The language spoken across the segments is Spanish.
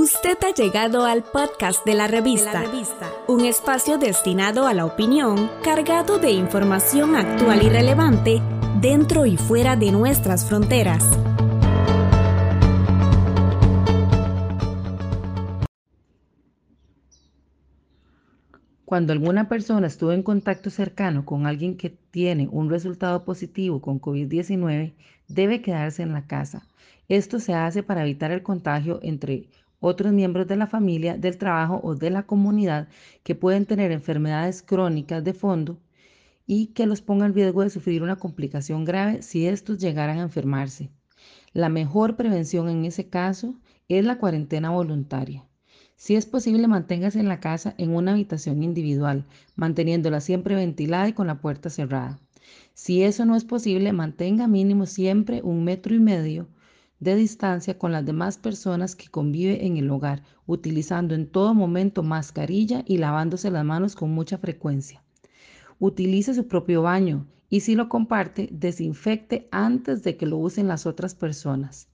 Usted ha llegado al podcast de la, revista, un espacio destinado a la opinión, cargado de información actual y relevante dentro y fuera de nuestras fronteras. Cuando alguna persona estuvo en contacto cercano con alguien que tiene un resultado positivo con COVID-19, debe quedarse en la casa. Esto se hace para evitar el contagio entre otros miembros de la familia, del trabajo o de la comunidad que pueden tener enfermedades crónicas de fondo y que los ponga en riesgo de sufrir una complicación grave si estos llegaran a enfermarse. La mejor prevención en ese caso es la cuarentena voluntaria. Si es posible, manténgase en la casa en una habitación individual, manteniéndola siempre ventilada y con la puerta cerrada. Si eso no es posible, mantenga mínimo siempre un metro y medio de distancia con las demás personas que convive en el hogar, utilizando en todo momento mascarilla y lavándose las manos con mucha frecuencia. Utilice su propio baño y si lo comparte, desinfecte antes de que lo usen las otras personas.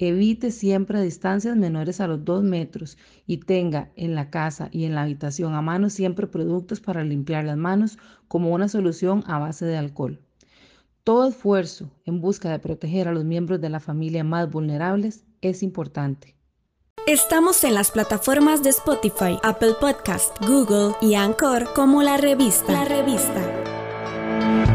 Evite siempre distancias menores a los 2 metros y tenga en la casa y en la habitación a mano siempre productos para limpiar las manos como una solución a base de alcohol. Todo esfuerzo en busca de proteger a los miembros de la familia más vulnerables es importante. Estamos en las plataformas de Spotify, Apple Podcast, Google y Anchor como la revista. La revista.